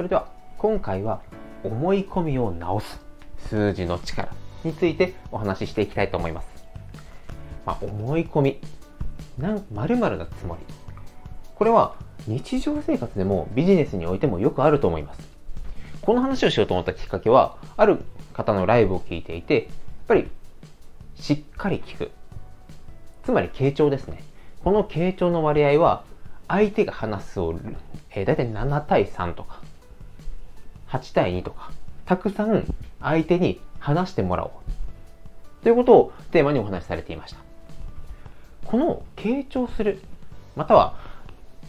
それでは今回は思い込みを直す数字の力についてお話ししていきたいと思います。まあ、思い込み、なん〇〇なつもり。これは日常生活でもビジネスにおいてもよくあると思います。この話をしようと思ったきっかけは、ある方のライブを聞いていて、やっぱりしっかり聞く。つまり傾聴ですね。この傾聴の割合は、相手が話すを、えー、大体7対3とか、8対2とか、たくさん相手に話してもらおう。ということをテーマにお話しされていました。この傾聴する、または、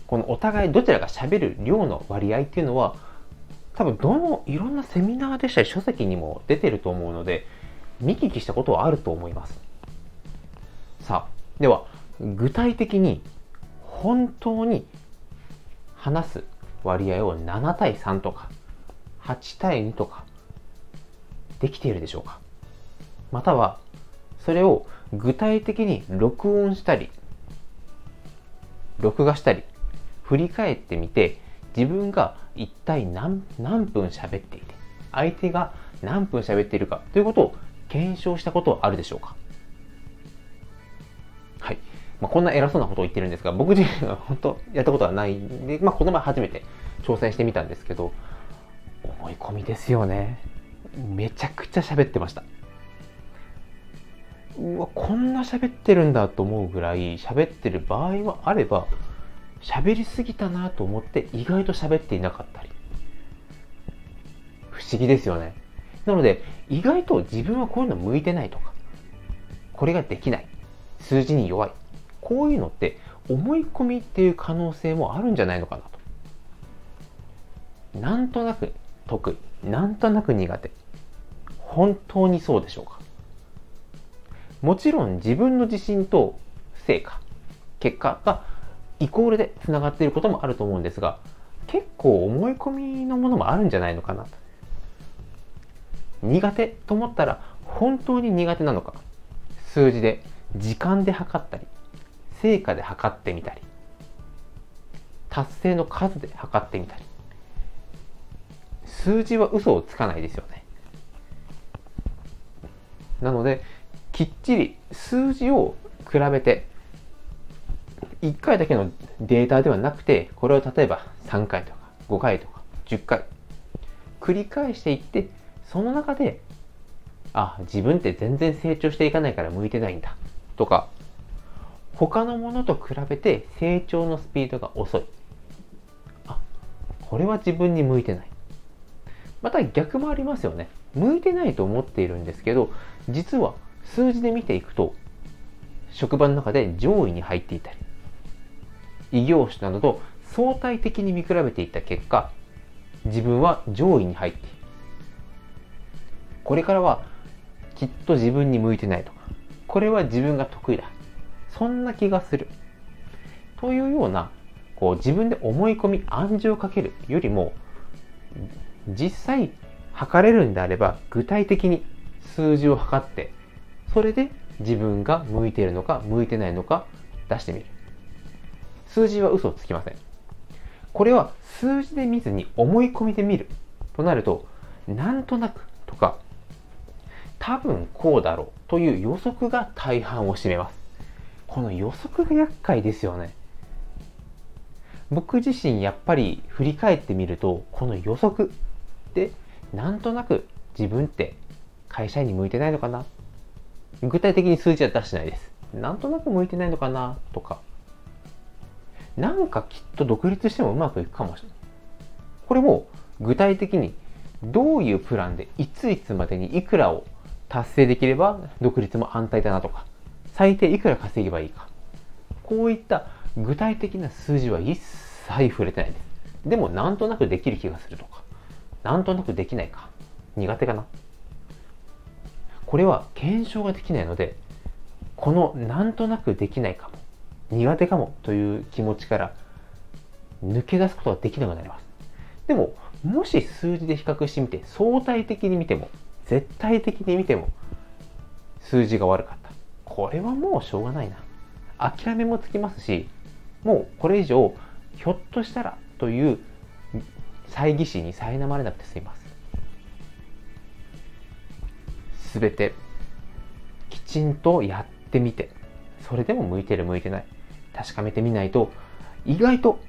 このお互いどちらが喋る量の割合っていうのは、多分どのいろんなセミナーでしたり書籍にも出てると思うので、見聞きしたことはあると思います。さあ、では、具体的に本当に話す割合を7対3とか8対2とかできているでしょうか？またはそれを具体的に録音したり録画したり振り返ってみて自分が一体何何分喋っていて相手が何分喋っているかということを検証したことはあるでしょうか？はい。まあ、こんな偉そうなことを言ってるんですが、僕自身は本当やったことはないんで、まあ、この前初めて挑戦してみたんですけど、思い込みですよね。めちゃくちゃ喋ってました。うわ、こんな喋ってるんだと思うぐらい喋ってる場合はあれば、喋りすぎたなと思って意外と喋っていなかったり。不思議ですよね。なので、意外と自分はこういうの向いてないとか、これができない、数字に弱い、こういうのって思い込みっていう可能性もあるんじゃないのかなと。なんとなく得意、なんとなく苦手。本当にそうでしょうか？もちろん自分の自信と成果、結果がイコールでつながっていることもあると思うんですが、結構思い込みのものもあるんじゃないのかなと。苦手と思ったら本当に苦手なのか数字で時間で測ったり成果で測ってみたり達成の数で測ってみたり数字は嘘をつかないですよね。なのできっちり数字を比べて1回だけのデータではなくてこれを例えば3回とか5回とか10回繰り返していってその中であ自分って全然成長していかないから向いてないんだとか他のものと比べて成長のスピードが遅い。あこれは自分に向いてない。また逆もありますよね。向いてないと思っているんですけど実は数字で見ていくと職場の中で上位に入っていたり異業種などと相対的に見比べていった結果自分は上位に入っている。これからはきっと自分に向いてないとかこれは自分が得意だ。そんな気がする。というようなこう自分で思い込み暗示をかけるよりも実際測れるんであれば具体的に数字を測ってそれで自分が向いているのか向いてないのか出してみる。数字は嘘をつきません。これは数字で見ずに思い込みで見るとなるとなんとなくとか多分こうだろうという予測が大半を占めます。この予測が厄介ですよね。僕自身やっぱり振り返ってみるとこの予測でなんとなく自分って会社員に向いてないのかな？具体的に数字は出してないです。なんとなく向いてないのかな？とか。なんかきっと独立してもうまくいくかもしれない。これも具体的にどういうプランでいついつまでにいくらを達成できれば独立も安泰だなとか。最低いくら稼げばいいか。こういった具体的な数字は一切触れてないです。でもなんとなくできる気がするとか。なんとなくできないか。苦手かな。これは検証ができないのでこのなんとなくできないかも苦手かもという気持ちから抜け出すことができなくなります。でももし数字で比較してみて相対的に見ても絶対的に見ても数字が悪かった。これはもうしょうがないな。諦めもつきますしもうこれ以上ひょっとしたらという猜疑心に苛まれなくて済みます。すべてきちんとやってみてそれでも向いてる向いてない。確かめてみないと意外と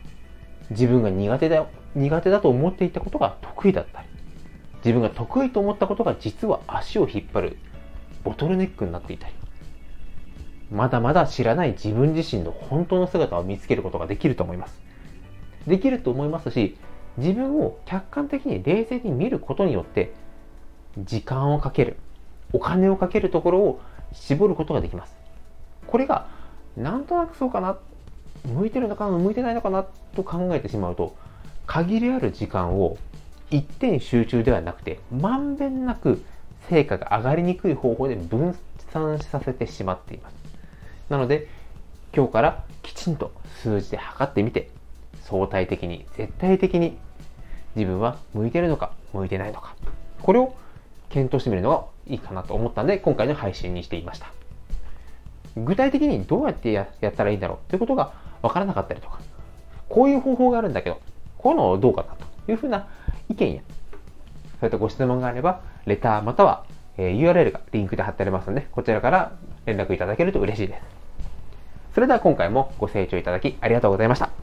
自分が苦手だよ苦手だと思っていたことが得意だったり自分が得意と思ったことが実は足を引っ張るボトルネックになっていたりまだまだ知らない自分自身の本当の姿を見つけることができると思います。できると思いますし自分を客観的に冷静に見ることによって時間をかけるお金をかけるところを絞ることができます。これがなんとなくそうかな向いてるのかな向いてないのかなと考えてしまうと限りある時間を一点集中ではなくてまんべんなく成果が上がりにくい方法で分散させてしまっています。なので今日からきちんと数字で測ってみて相対的に絶対的に自分は向いてるのか向いてないのか。これを検討してみるのがいいかなと思ったので今回の配信にしていました。具体的にどうやってやったらいいんだろう？ということが分からなかったりとか。こういう方法があるんだけどこういうのどうかなというふうな意見やそういったご質問があればレターまたは、URL がリンクで貼ってありますのでこちらから連絡いただけると嬉しいです。それでは今回もご清聴いただきありがとうございました。